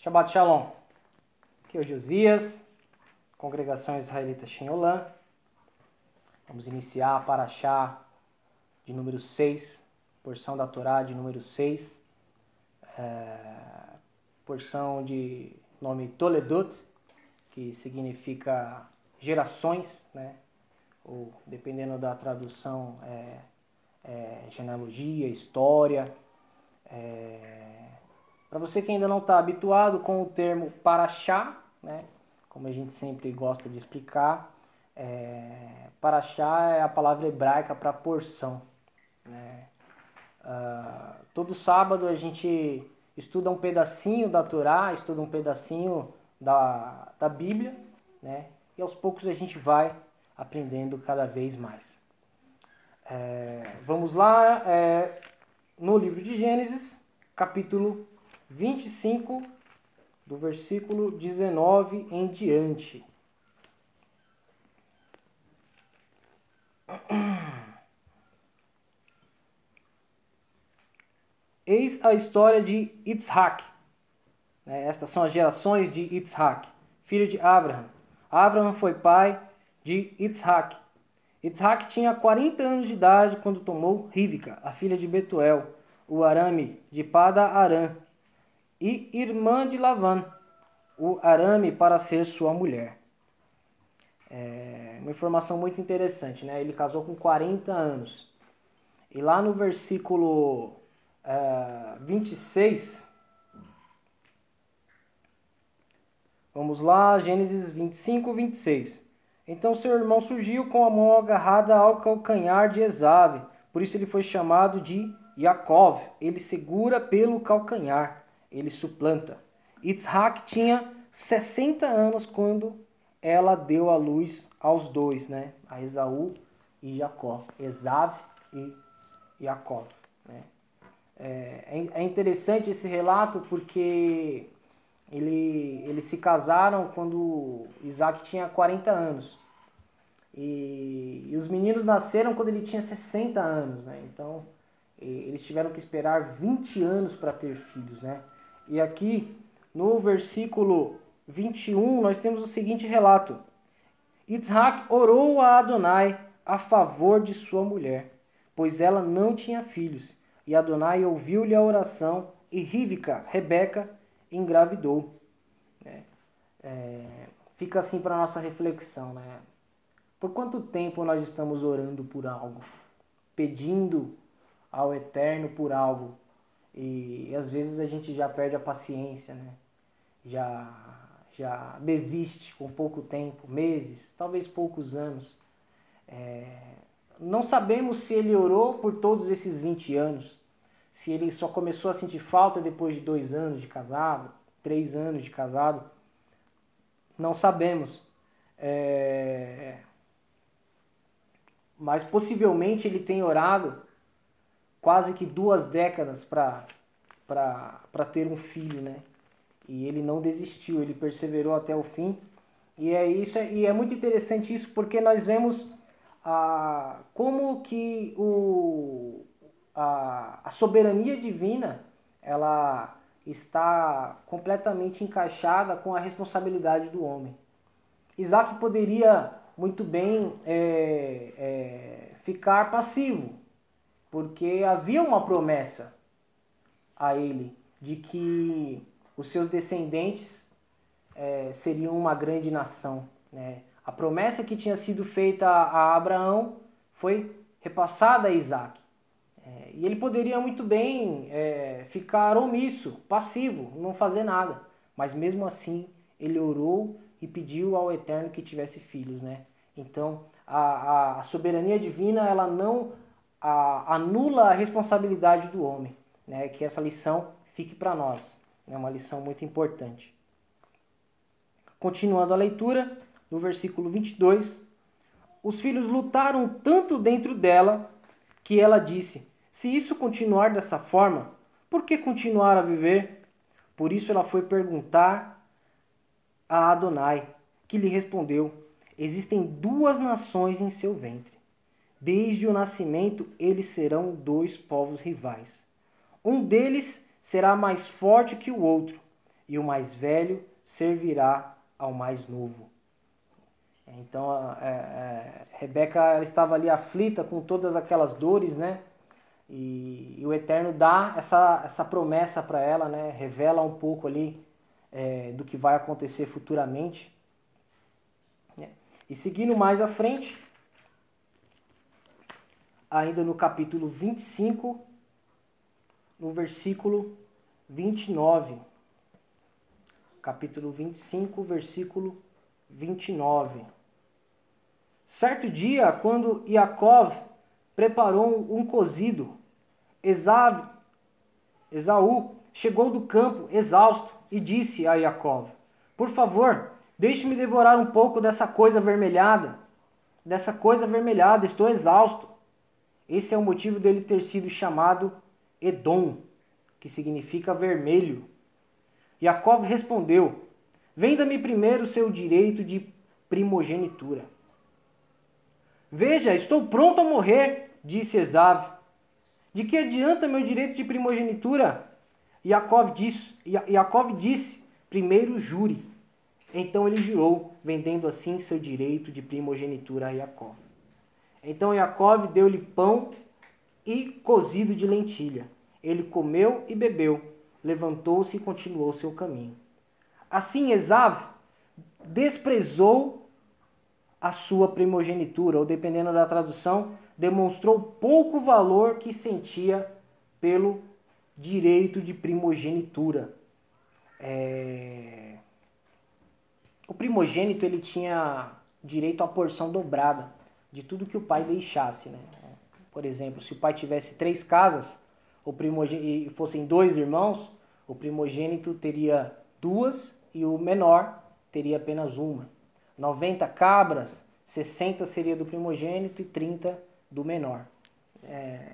Shabbat Shalom. Aqui é o Josias, Congregação Israelita Shenolã. Vamos iniciar a Paraxá de número 6, porção da Torá de número 6, é, porção de nome Toledot, que significa gerações, né? ou dependendo da tradução, é, é, genealogia, história. É, para você que ainda não está habituado com o termo paraxá, né? como a gente sempre gosta de explicar, é, paraxá é a palavra hebraica para porção. Né? Uh, todo sábado a gente estuda um pedacinho da Torá, estuda um pedacinho da, da Bíblia, né? e aos poucos a gente vai aprendendo cada vez mais. É, vamos lá, é, no livro de Gênesis, capítulo 25, do versículo 19 em diante. Eis a história de Yitzhak. Né, estas são as gerações de Yitzhak, filho de Abraham. Abraham foi pai de Yitzhak. Yitzhak tinha 40 anos de idade quando tomou Rivka, a filha de Betuel, o arame de Pada Aram, e irmã de Lavan, o arame para ser sua mulher. É uma informação muito interessante, né? Ele casou com 40 anos. E lá no versículo é, 26, vamos lá, Gênesis 25, 26. Então seu irmão surgiu com a mão agarrada ao calcanhar de Esave, por isso ele foi chamado de Yaakov. Ele segura pelo calcanhar ele suplanta. Yitzhak tinha 60 anos quando ela deu a luz aos dois, né? A Esaú e Jacó. Esav e Jacó. Né? É, é, é interessante esse relato porque ele, eles se casaram quando Isaac tinha 40 anos. E, e, os meninos nasceram quando ele tinha 60 anos, né? Então, eles tiveram que esperar 20 anos para ter filhos, né? E aqui no versículo 21 nós temos o seguinte relato: Isaac orou a Adonai a favor de sua mulher, pois ela não tinha filhos. E Adonai ouviu-lhe a oração e Rivka, Rebeca, engravidou. É, é, fica assim para nossa reflexão, né? Por quanto tempo nós estamos orando por algo, pedindo ao Eterno por algo, e, e às vezes a gente já perde a paciência, né? Já, já desiste com pouco tempo, meses, talvez poucos anos. É, não sabemos se ele orou por todos esses 20 anos, se ele só começou a sentir falta depois de dois anos de casado, três anos de casado. Não sabemos. É, mas possivelmente ele tem orado quase que duas décadas para ter um filho, né? E ele não desistiu, ele perseverou até o fim. E é isso, e é muito interessante isso porque nós vemos a, como que o, a, a soberania divina ela está completamente encaixada com a responsabilidade do homem. Isaac poderia muito bem é, é, ficar passivo, porque havia uma promessa a ele de que os seus descendentes é, seriam uma grande nação. Né? A promessa que tinha sido feita a Abraão foi repassada a Isaac. É, e ele poderia muito bem é, ficar omisso, passivo, não fazer nada. Mas mesmo assim, ele orou e pediu ao Eterno que tivesse filhos. Né? Então, a, a soberania divina ela não a, anula a responsabilidade do homem. Né? Que essa lição fique para nós. É uma lição muito importante. Continuando a leitura, no versículo 22, os filhos lutaram tanto dentro dela que ela disse: Se isso continuar dessa forma, por que continuar a viver? Por isso ela foi perguntar a Adonai, que lhe respondeu: Existem duas nações em seu ventre. Desde o nascimento, eles serão dois povos rivais. Um deles será mais forte que o outro, e o mais velho servirá ao mais novo. Então, é, é, Rebeca estava ali aflita com todas aquelas dores, né? E, e o Eterno dá essa, essa promessa para ela, né? Revela um pouco ali é, do que vai acontecer futuramente. Né? E seguindo mais à frente, ainda no capítulo 25, no versículo 29. Capítulo 25, versículo 29. Certo dia, quando Yaakov preparou um cozido, Esaú, Esaú chegou do campo exausto e disse a Yaakov: Por favor, deixe-me devorar um pouco dessa coisa avermelhada. Dessa coisa avermelhada, estou exausto. Esse é o motivo dele ter sido chamado Edom, que significa vermelho. Yaakov respondeu: Venda-me primeiro o seu direito de primogenitura. Veja, estou pronto a morrer, disse Esav. De que adianta meu direito de primogenitura? Yaakov disse, Yaakov disse primeiro jure. Então ele jurou, vendendo assim seu direito de primogenitura a Yaakov. Então Yaakov deu-lhe pão e cozido de lentilha. Ele comeu e bebeu, levantou-se e continuou seu caminho. Assim Esav desprezou a sua primogenitura, ou dependendo da tradução, demonstrou pouco valor que sentia pelo direito de primogenitura. É... O primogênito ele tinha direito à porção dobrada de tudo que o pai deixasse. Né? Por exemplo, se o pai tivesse três casas o e fossem dois irmãos, o primogênito teria duas e o menor teria apenas uma. 90 cabras, 60 seria do primogênito e 30 do menor. É,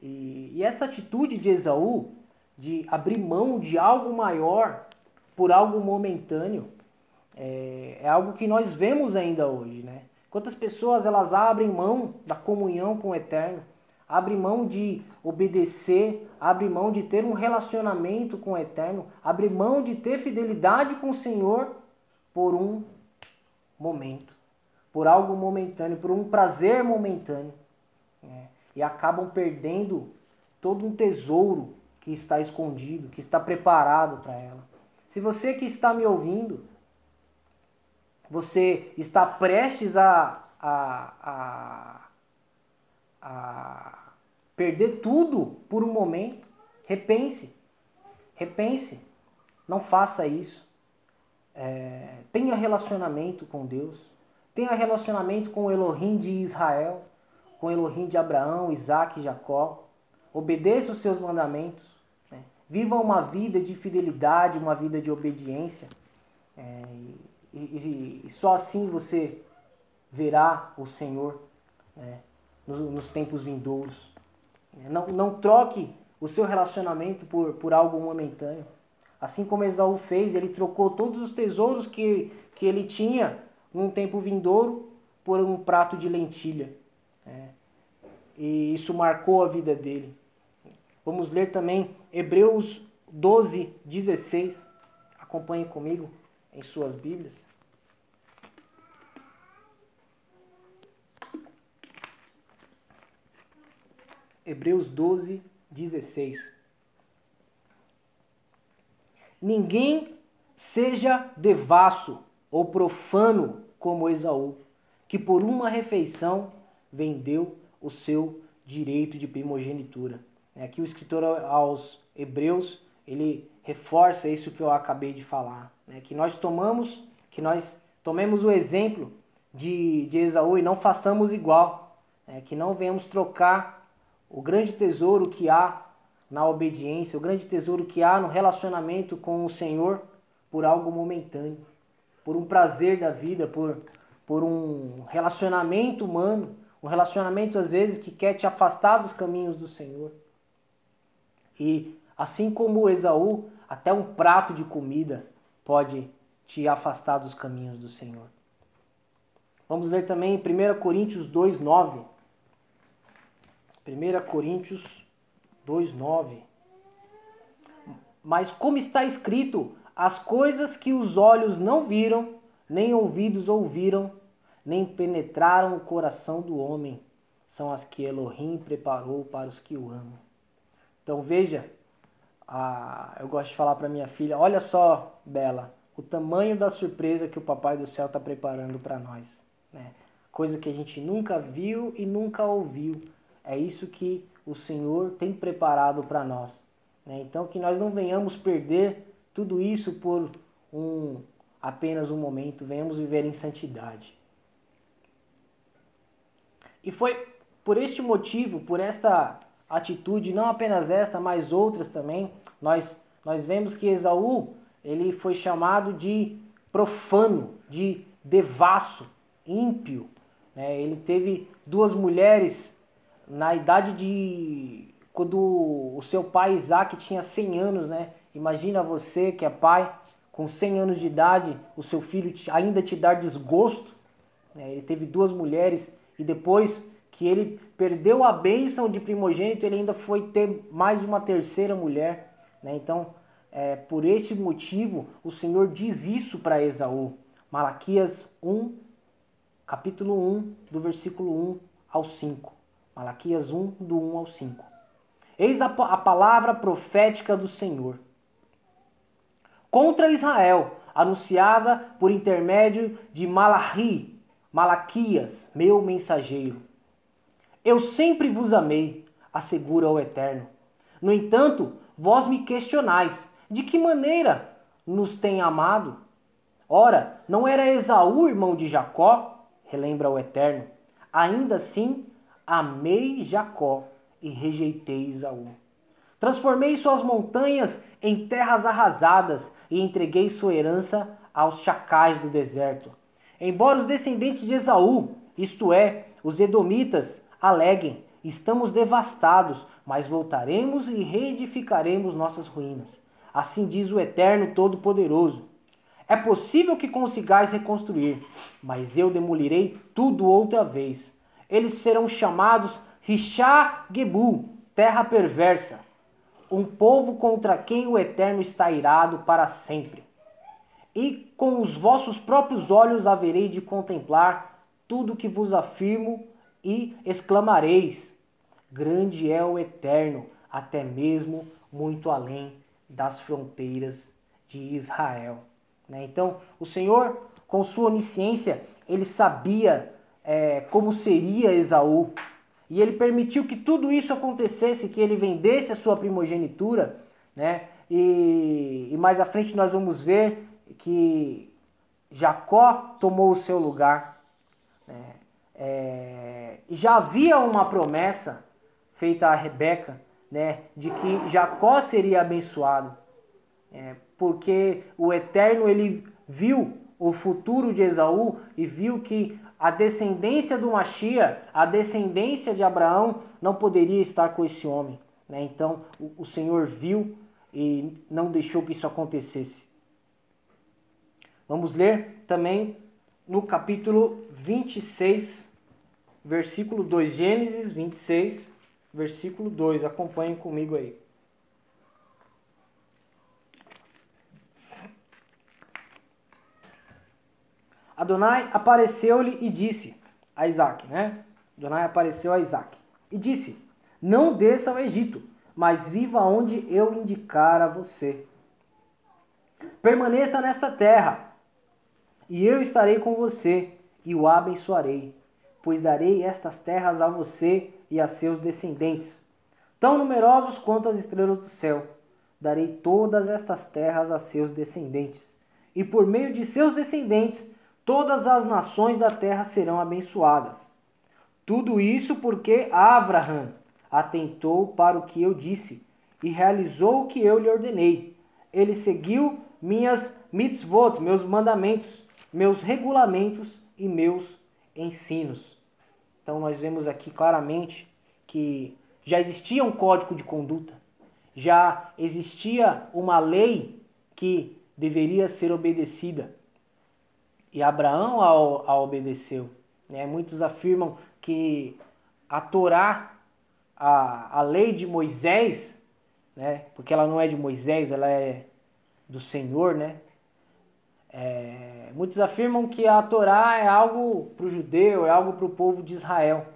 e, e, essa atitude de Esaú, de abrir mão de algo maior por algo momentâneo, é, é algo que nós vemos ainda hoje. Né? Quantas pessoas elas abrem mão da comunhão com o Eterno, abrem mão de obedecer, abrem mão de ter um relacionamento com o Eterno, abrem mão de ter fidelidade com o Senhor por um momento, por algo momentâneo, por um prazer momentâneo. Né? E acabam perdendo todo um tesouro que está escondido, que está preparado para ela. Se você que está me ouvindo, você está prestes a, a, a, a perder tudo por um momento, repense. Repense. Não faça isso. É, tenha relacionamento com Deus. Tenha relacionamento com o Elohim de Israel, com o Elohim de Abraão, Isaac e Jacó. Obedeça os seus mandamentos. Né? Viva uma vida de fidelidade, uma vida de obediência. É, e, e, e, só assim você verá o Senhor né, nos, nos, tempos vindouros. Não, não troque o seu relacionamento por, por algo momentâneo. Assim como Esaú fez, ele trocou todos os tesouros que, que ele tinha num tempo vindouro por um prato de lentilha. É. E isso marcou a vida dele. Vamos ler também Hebreus 12, 16. Acompanhe comigo em suas Bíblias. Hebreus 12, 16. Ninguém seja devasso ou profano como Esaú, que por uma refeição vendeu o seu direito de primogenitura. Aqui o escritor aos Hebreus ele reforça isso que eu acabei de falar, né? que nós tomamos, que nós tomemos o exemplo de, de Esaú e não façamos igual, né? que não venhamos trocar o grande tesouro que há na obediência, o grande tesouro que há no relacionamento com o Senhor por algo momentâneo, por um prazer da vida, por, por um relacionamento humano, um relacionamento às vezes que quer te afastar dos caminhos do Senhor. E assim como Esaú, até um prato de comida pode te afastar dos caminhos do Senhor. Vamos ler também 1 Coríntios 2, 9. 1 Coríntios 2:9. Mas como está escrito, as coisas que os olhos não viram, nem ouvidos ouviram, nem penetraram o coração do homem, são as que Elohim preparou para os que o amam. Então veja, a, eu gosto de falar para minha filha, olha só, Bela, o tamanho da surpresa que o Papai do Céu está preparando para nós. Né? Coisa que a gente nunca viu e nunca ouviu. É isso que o Senhor tem preparado para nós. Né? Então que nós não venhamos perder tudo isso por um apenas um momento, venhamos viver em santidade. E foi por este motivo, por esta atitude, não apenas esta, mas outras também, nós, nós vemos que Esaú ele foi chamado de profano, de devasso, ímpio. Né? Ele teve duas mulheres na idade de quando o seu pai Isaac tinha 100 anos, né? Imagina você que é pai, com 100 anos de idade, o seu filho ainda te dar desgosto. Né? Ele teve duas mulheres e depois que ele perdeu a bênção de primogênito, ele ainda foi ter mais uma terceira mulher. Né? Então, é, por este motivo, o Senhor diz isso para Esaú. Malaquias 1, capítulo 1, do versículo 1 ao 5. Malaquias 1, do 1 ao 5. Eis a, a palavra profética do Senhor. Contra Israel, anunciada por intermédio de Malachi, Malaquias, meu mensageiro. Eu sempre vos amei, assegura o Eterno. No entanto, vós me questionais, de que maneira nos tem amado? Ora, não era Esaú irmão de Jacó? Relembra o Eterno. Ainda assim, amei Jacó e rejeitei Esaú. Transformei suas montanhas em terras arrasadas e entreguei sua herança aos chacais do deserto. Embora os descendentes de Esaú, isto é, os edomitas, aleguem: estamos devastados, mas voltaremos e reedificaremos nossas ruínas. Assim diz o Eterno Todo-Poderoso. É possível que consigais reconstruir, mas eu demolirei tudo outra vez. Eles serão chamados Rishá Gebu, terra perversa, um povo contra quem o Eterno está irado para sempre. E com os vossos próprios olhos haverei de contemplar tudo que vos afirmo e exclamareis: Grande é o Eterno, até mesmo muito além das fronteiras de Israel. Né? Então, o Senhor, com sua onisciência, ele sabia é, como seria Esaú. E ele permitiu que tudo isso acontecesse, que ele vendesse a sua primogenitura. Né? E, e mais à frente nós vamos ver que Jacó tomou o seu lugar. Né? É, já havia uma promessa feita a Rebeca né, de que Jacó seria abençoado, é, porque o Eterno ele viu o futuro de Esaú e viu que a descendência do Machia, a descendência de Abraão, não poderia estar com esse homem. Né? Então o, o Senhor viu e não deixou que isso acontecesse. Vamos ler também no capítulo 26, versículo 2, Gênesis 26, versículo 2. Acompanhem comigo aí. Adonai apareceu-lhe e disse a Isaac, né? Adonai apareceu a Isaac e disse: Não desça ao Egito, mas viva onde eu indicar a você. Permaneça nesta terra, e eu estarei com você e o abençoarei, pois darei estas terras a você e a seus descendentes, tão numerosos quanto as estrelas do céu. Darei todas estas terras a seus descendentes, e por meio de seus descendentes todas as nações da terra serão abençoadas. Tudo isso porque Abraham atentou para o que eu disse e realizou o que eu lhe ordenei. Ele seguiu minhas mitzvot, meus mandamentos, meus regulamentos e meus ensinos. Então nós vemos aqui claramente que já existia um código de conduta, já existia uma lei que deveria ser obedecida. E Abraão a, a obedeceu. Né? Muitos afirmam que a Torá, a, a lei de Moisés, né? porque ela não é de Moisés, ela é, do Senhor, né? É, muitos afirmam que a Torá é algo para o judeu, é algo para o povo de Israel.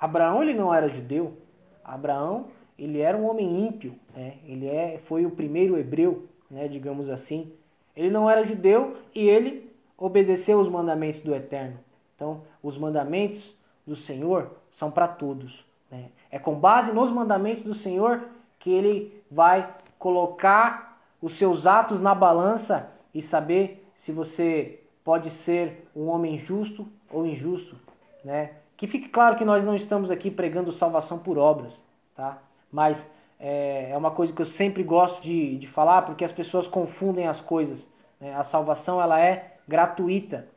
Abraão ele não era judeu. Abraão ele era um homem ímpio, né? Ele é, foi o primeiro hebreu, né? Digamos assim. Ele não era judeu e ele obedeceu os mandamentos do Eterno. Então, os mandamentos do Senhor são para todos. Né? É com base nos mandamentos do Senhor que ele vai colocar os seus atos na balança e saber se você pode ser um homem justo ou injusto, né? Que fique claro que nós não estamos aqui pregando salvação por obras, tá? Mas é, é uma coisa que eu sempre gosto de, de falar porque as pessoas confundem as coisas. Né? A salvação ela é gratuita.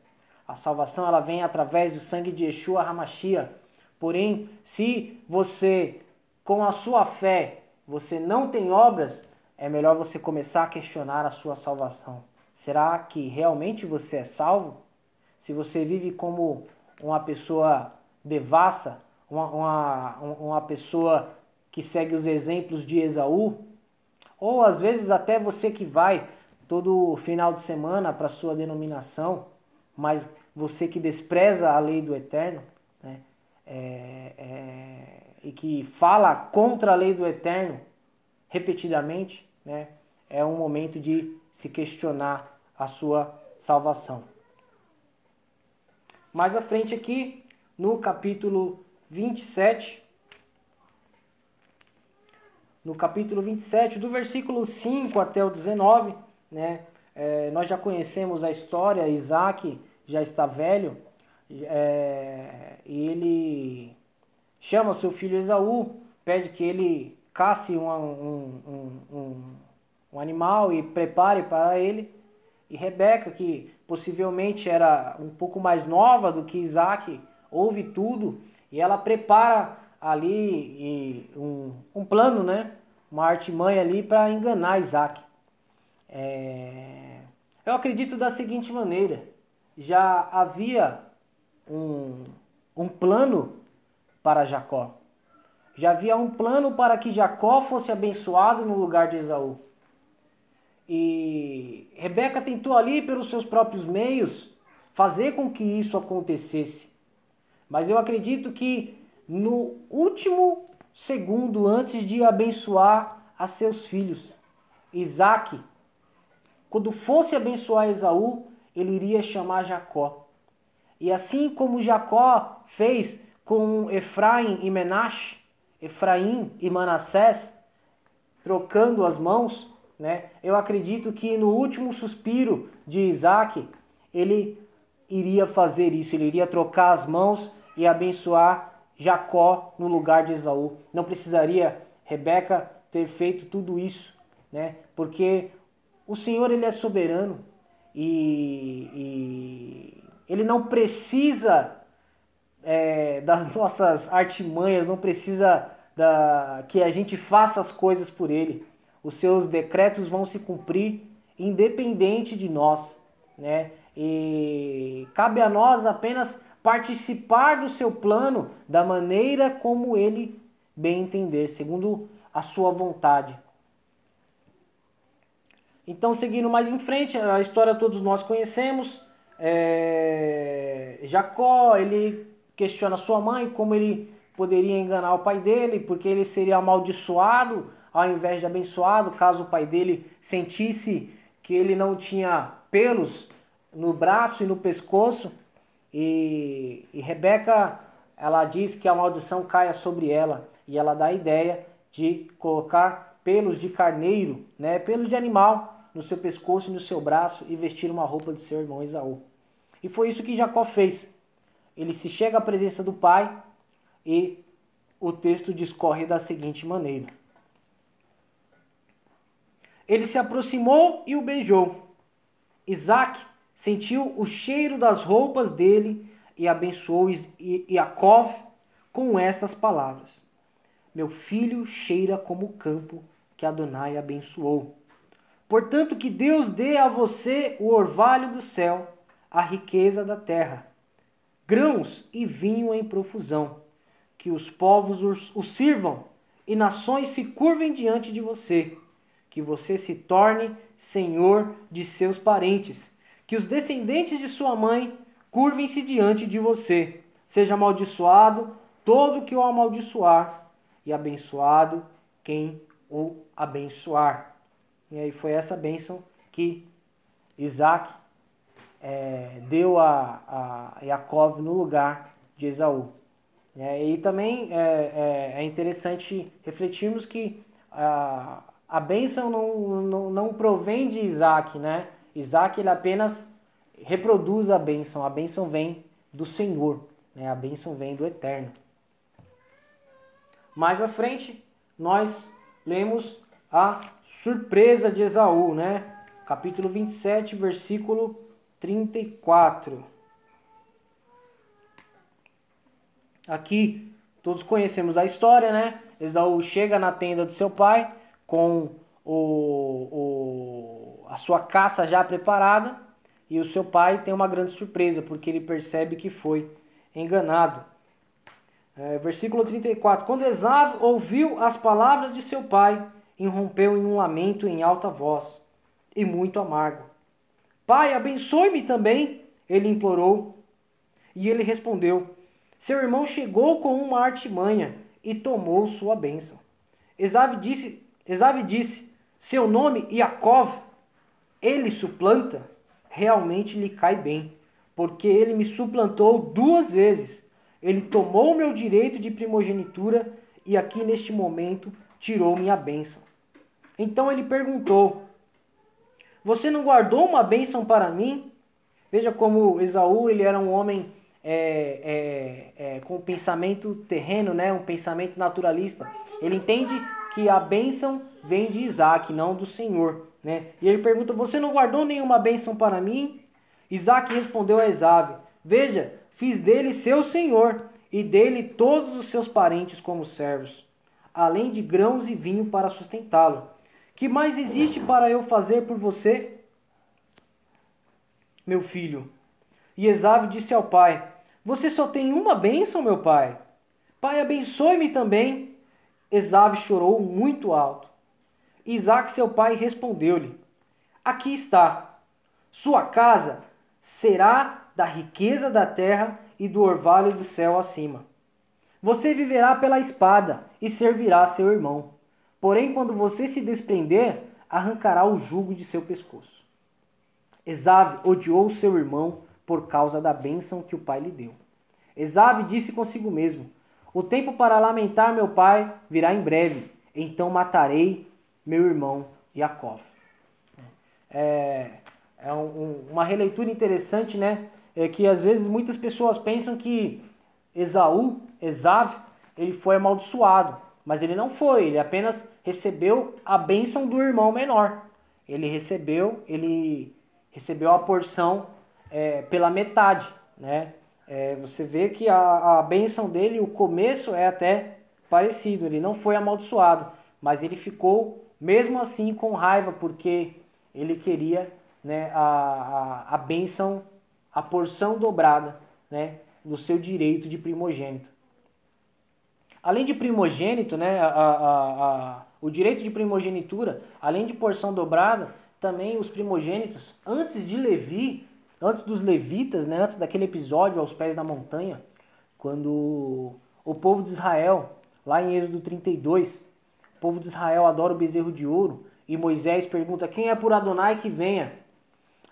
A salvação ela vem através do sangue de Yeshua Hamashia. Porém, se você com a sua fé você não tem obras, é melhor você começar a questionar a sua salvação. Será que realmente você é salvo? Se você vive como uma pessoa devassa, uma, uma, uma pessoa que segue os exemplos de Esaú, ou às vezes até você que vai todo final de semana para sua denominação, mas você que despreza a lei do Eterno, né, é, é, e que fala contra a lei do Eterno repetidamente, né, é um momento de se questionar a sua salvação. Mais à frente aqui, no capítulo 27, no capítulo 27, do versículo 5 até o 19, né, é, nós já conhecemos a história, Isaac já está velho, é, e ele chama seu filho Esaú, pede que ele casse um, um, um, um animal e prepare para ele. E Rebeca, que possivelmente era um pouco mais nova do que Isaac, ouve tudo e ela prepara ali um, um plano, né? uma artimanha ali para enganar Isaac. É... Eu acredito da seguinte maneira: já havia um, um plano para Jacó. Já havia um plano para que Jacó fosse abençoado no lugar de Esaú. E Rebeca tentou ali, pelos seus próprios meios, fazer com que isso acontecesse. Mas eu acredito que no último segundo, antes de abençoar a seus filhos, Isaac, quando fosse abençoar Esaú, ele iria chamar Jacó. E assim como Jacó fez com Efraim e Menashe, Efraim e Manassés, trocando as mãos, né? Eu acredito que no último suspiro de Isaac, ele iria fazer isso, ele iria trocar as mãos e abençoar Jacó no lugar de Esaú. Não precisaria Rebeca ter feito tudo isso, né? Porque o Senhor ele é soberano e, e ele não precisa é, das nossas artimanhas, não precisa da, que a gente faça as coisas por ele. Os seus decretos vão se cumprir independente de nós, né? E cabe a nós apenas participar do seu plano da maneira como ele bem entender, segundo a sua vontade. Então, seguindo mais em frente, a história todos nós conhecemos. É... Jacó, ele questiona sua mãe como ele poderia enganar o pai dele, porque ele seria amaldiçoado ao invés de abençoado, caso o pai dele sentisse que ele não tinha pelos no braço e no pescoço. E, e Rebeca, ela diz que a maldição caia sobre ela, e ela dá a ideia de colocar pelos de carneiro, né, pelos de animal no seu pescoço e no seu braço e vestir uma roupa de seu irmão Esaú. E foi isso que Jacó fez. Ele se chega à presença do pai e o texto discorre da seguinte maneira: Ele se aproximou e o beijou. Isaac sentiu o cheiro das roupas dele e abençoou Yaakov com estas palavras: Meu filho cheira como o campo que Adonai abençoou. Portanto, que Deus dê a você o orvalho do céu, a riqueza da terra grãos e vinho em profusão. Que os povos os sirvam e nações se curvem diante de você. Que você se torne senhor de seus parentes. Que os descendentes de sua mãe curvem-se diante de você. Seja amaldiçoado todo que o amaldiçoar, e abençoado quem o abençoar. E aí foi essa bênção que Isaac é, deu a, a Jacob no lugar de Esaú. É, e também é, é, interessante refletirmos que a, a bênção não, não, não provém de Isaac, né? Isaac ele apenas reproduz a bênção, a bênção vem do Senhor, né? a bênção vem do Eterno. Mais à frente, nós lemos a surpresa de Esaú, né? Capítulo 27, versículo 34. Aqui todos conhecemos a história, né? Esaú chega na tenda do seu pai com o, o, a sua caça já preparada e o seu pai tem uma grande surpresa porque ele percebe que foi enganado. É, versículo 34: Quando Esaú ouviu as palavras de seu pai, irrompeu em um lamento em alta voz e muito amargo. Pai, abençoe-me também, ele implorou. E ele respondeu: seu irmão chegou com uma artimanha e tomou sua bênção. Esave disse, Esave disse: Seu nome Iacov, ele suplanta, realmente lhe cai bem, porque ele me suplantou duas vezes. Ele tomou meu direito de primogenitura e aqui neste momento tirou minha bênção. Então ele perguntou: Você não guardou uma bênção para mim? Veja como Esaú ele era um homem é, é, é, com pensamento terreno, né, um pensamento naturalista. Ele entende que a bênção vem de Isaac, não do Senhor. Né? E ele pergunta: Você não guardou nenhuma bênção para mim? Isaac respondeu a Esav: Veja, fiz dele seu senhor e dele todos os seus parentes como servos, além de grãos e vinho para sustentá-lo. Que mais existe para eu fazer por você? Meu filho, e Esav disse ao pai: Você só tem uma bênção, meu pai. Pai, abençoe-me também. Esav chorou muito alto. Isaac, seu pai, respondeu-lhe: Aqui está. Sua casa será da riqueza da terra e do orvalho do céu acima. Você viverá pela espada e servirá seu irmão. Porém, quando você se desprender, arrancará o jugo de seu pescoço. Esav odiou seu irmão por causa da bênção que o pai lhe deu. Esave disse consigo mesmo: O tempo para lamentar meu pai virá em breve, então matarei meu irmão Jacó. É, é um, uma releitura interessante, né? É que às vezes muitas pessoas pensam que Esaú, Esav, ele foi amaldiçoado, mas ele não foi, ele apenas recebeu a bênção do irmão menor. Ele recebeu, ele recebeu a porção é, pela metade, né? É, você vê que a, a bênção dele, o começo é até parecido, ele não foi amaldiçoado, mas ele ficou mesmo assim com raiva, porque ele queria né, a, a, a bênção, a porção dobrada né, do seu direito de primogênito. Além de primogênito, né, a, a, a, o direito de primogenitura, além de porção dobrada, também os primogênitos, antes de Levi, antes dos levitas, né, antes daquele episódio aos pés da montanha, quando o povo de Israel, lá em Êxodo 32, o povo de Israel adora o bezerro de ouro e Moisés pergunta quem é por Adonai que venha.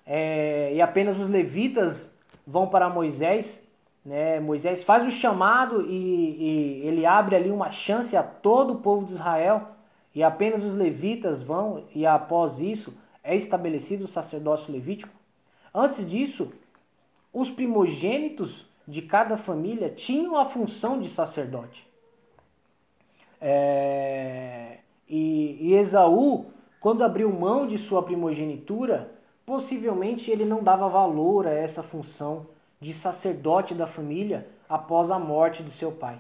É, e apenas os levitas vão para Moisés. Né? Moisés faz o chamado e, e ele abre ali uma chance a todo o povo de Israel. E apenas os levitas vão, e após isso é estabelecido o sacerdócio levítico. Antes disso, os primogênitos de cada família tinham a função de sacerdote. É, e, e Esaú, quando abriu mão de sua primogenitura, possivelmente ele não dava valor a essa função de sacerdote da família após a morte de seu pai.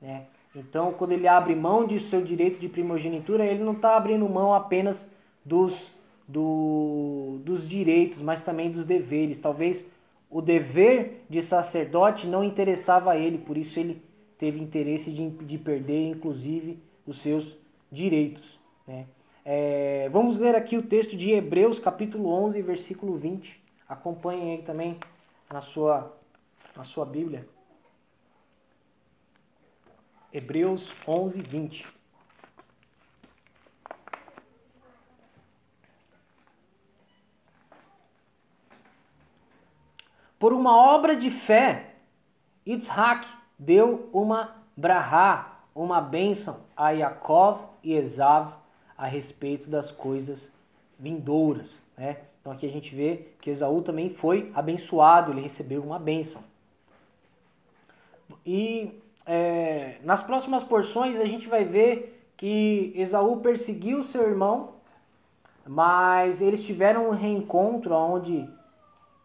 Né? Então, quando ele abre mão de seu direito de primogenitura, ele não está abrindo mão apenas dos do, dos direitos, mas também dos deveres. Talvez o dever de sacerdote não interessava a ele, por isso ele teve interesse de, de perder, inclusive, os seus direitos. Né? É, vamos ler aqui o texto de Hebreus, capítulo 11, versículo 20. Acompanhem aí também na sua, na sua Bíblia. Hebreus 11, 20. Por uma obra de fé, Yitzhak deu uma brahá, uma bênção a Yaakov e Esav a respeito das coisas vindouras. Né? Então aqui a gente vê que Esaú também foi abençoado, ele recebeu uma bênção. E é, nas próximas porções a gente vai ver que Esaú perseguiu seu irmão, mas eles tiveram um reencontro onde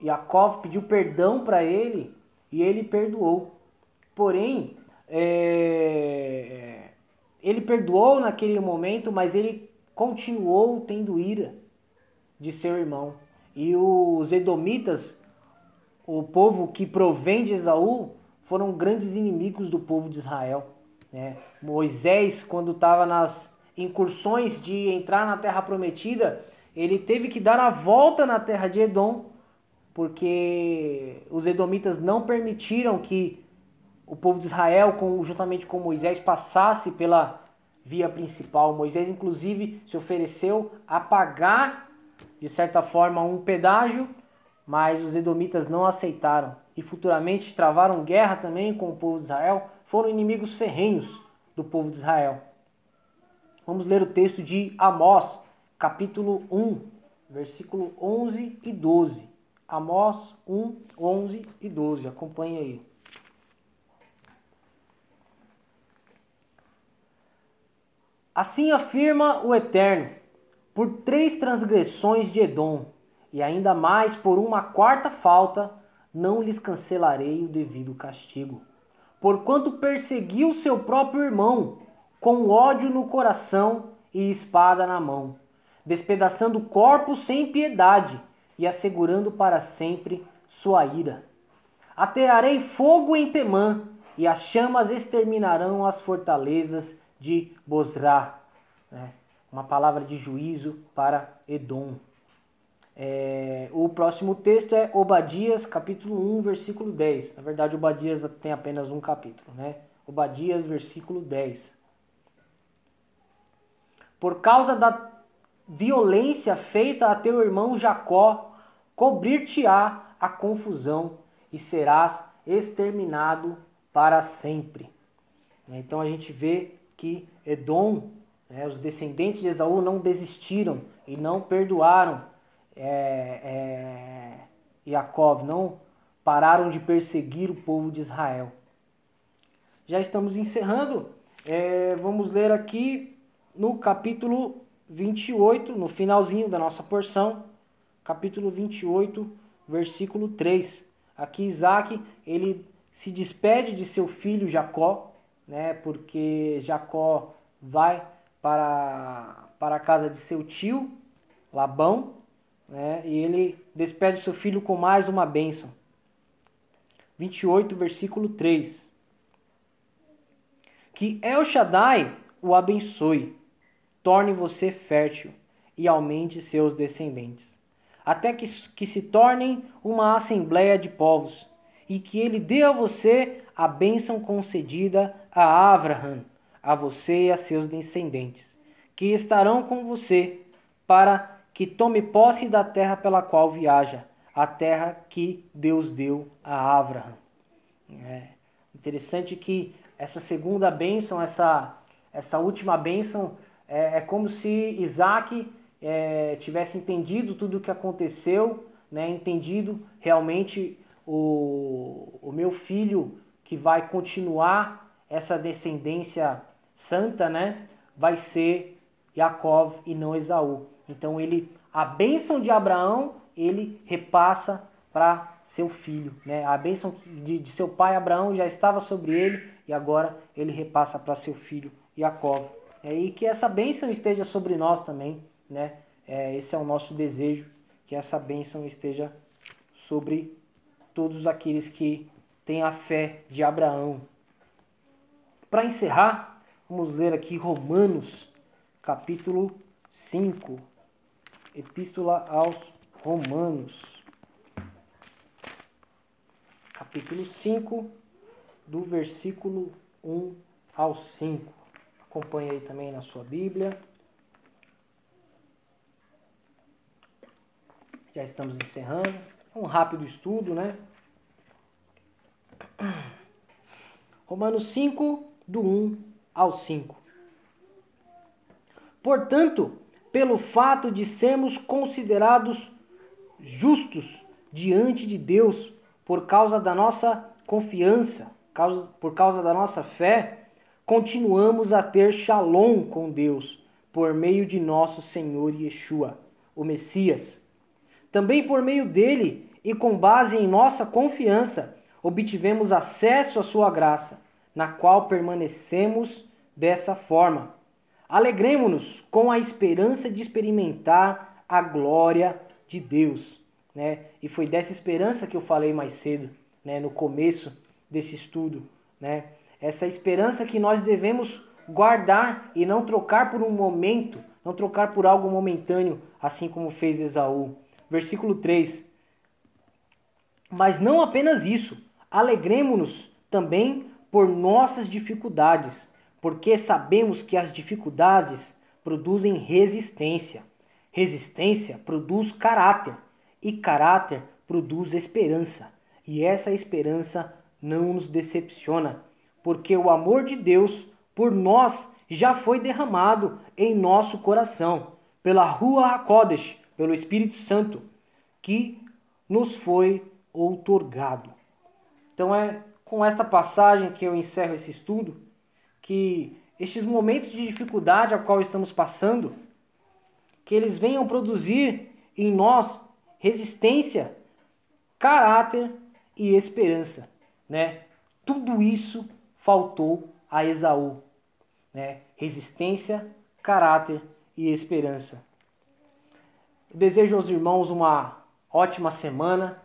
Yaakov pediu perdão para ele e ele perdoou. Porém, é, ele perdoou naquele momento, mas ele continuou tendo ira de seu irmão. E os edomitas, o povo que provém de Esaú, foram grandes inimigos do povo de Israel. Né? Moisés, quando estava nas incursões de entrar na terra prometida, ele teve que dar a volta na terra de Edom porque os edomitas não permitiram que o povo de Israel, juntamente com Moisés, passasse pela via principal. Moisés, inclusive, se ofereceu a pagar, de certa forma, um pedágio, mas os edomitas não aceitaram e futuramente travaram guerra também com o povo de Israel. Foram inimigos ferrenhos do povo de Israel. Vamos ler o texto de Amós, capítulo 1, versículo 11 e 12. Amós 1, 11 e 12. Acompanhe aí. Assim afirma o Eterno: por três transgressões de Edom, e ainda mais por uma quarta falta, não lhes cancelarei o devido castigo. Porquanto perseguiu seu próprio irmão, com ódio no coração e espada na mão, despedaçando corpos sem piedade e assegurando para sempre sua ira. Atearei fogo em Temã, e as chamas exterminarão as fortalezas de Bosra. Né? Uma palavra de juízo para Edom. É, o próximo texto é Obadias, capítulo 1, versículo 10. Na verdade, Obadias tem apenas um capítulo, né? Obadias, versículo 10. Por causa da violência feita a teu irmão Jacó, cobrir-te-á a confusão e serás exterminado para sempre. Então a gente vê que Edom, né, os descendentes de Esaú, não desistiram e não perdoaram é, é, não pararam de perseguir o povo de Israel. Já estamos encerrando. É, vamos ler aqui no capítulo 28, no finalzinho da nossa porção, capítulo 28, versículo 3. Aqui Isaac, ele se despede de seu filho Jacó, né, porque Jacó vai para, para a casa de seu tio, Labão, né, e ele despede seu filho com mais uma bênção. 28, versículo 3. Que El Shaddai o abençoe, torne você fértil e aumente seus descendentes até que, que se tornem uma assembleia de povos, e que ele dê a você a bênção concedida a Abraham, a você e a seus descendentes, que estarão com você, para que tome posse da terra pela qual viaja, a terra que Deus deu a Abraham. É interessante que essa segunda bênção, essa, essa última bênção, é, é como se Isaac é, tivesse entendido tudo o que aconteceu, né, entendido realmente o, o meu filho que vai continuar essa descendência santa, né, vai ser Yaakov e não Esaú. Então ele, a bênção de Abraão, ele repassa para seu filho, né? A bênção de, de, seu pai Abraão já estava sobre ele e agora ele repassa para seu filho Yaakov. É, e que essa bênção esteja sobre nós também, né? É, esse é o nosso desejo, que essa bênção esteja sobre todos aqueles que têm a fé de Abraão. Para encerrar, vamos ler aqui Romanos, capítulo 5. Epístola aos Romanos. Capítulo 5, do versículo 1 ao 5. Acompanhe aí também na sua Bíblia. Já estamos encerrando. Um rápido estudo, né? Romanos 5, do 1 ao 5. Portanto, pelo fato de sermos considerados justos diante de Deus por causa da nossa confiança, por causa da nossa fé, continuamos a ter shalom com Deus por meio de nosso Senhor Yeshua, o Messias. Também por meio dele e com base em nossa confiança, obtivemos acesso à sua graça, na qual permanecemos dessa forma. Alegremos-nos com a esperança de experimentar a glória de Deus. Né? E foi dessa esperança que eu falei mais cedo, né? no começo desse estudo. Né? essa esperança que nós devemos guardar e não trocar por um momento, não trocar por algo momentâneo, assim como fez Esaú. Versículo 3. Mas não apenas isso, alegremos-nos também por nossas dificuldades, porque sabemos que as dificuldades produzem resistência. Resistência produz caráter, e caráter produz esperança. E essa esperança não nos decepciona, porque o amor de Deus por nós já foi derramado em nosso coração, pela Rua HaKodesh, pelo Espírito Santo, que nos foi outorgado. Então é com esta passagem que eu encerro esse estudo, que estes momentos de dificuldade a qual estamos passando, que eles venham produzir em nós resistência, caráter e esperança, né? Tudo isso faltou a Esaú. Né? Resistência, caráter e esperança. Desejo aos irmãos uma ótima semana,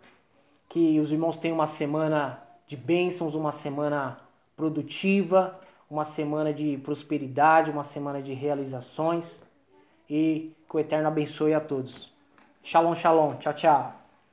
que os irmãos tenham uma semana de bênçãos, uma semana produtiva, uma semana de prosperidade, uma semana de realizações e que o Eterno abençoe a todos. Shalom, shalom. Tchau, tchau.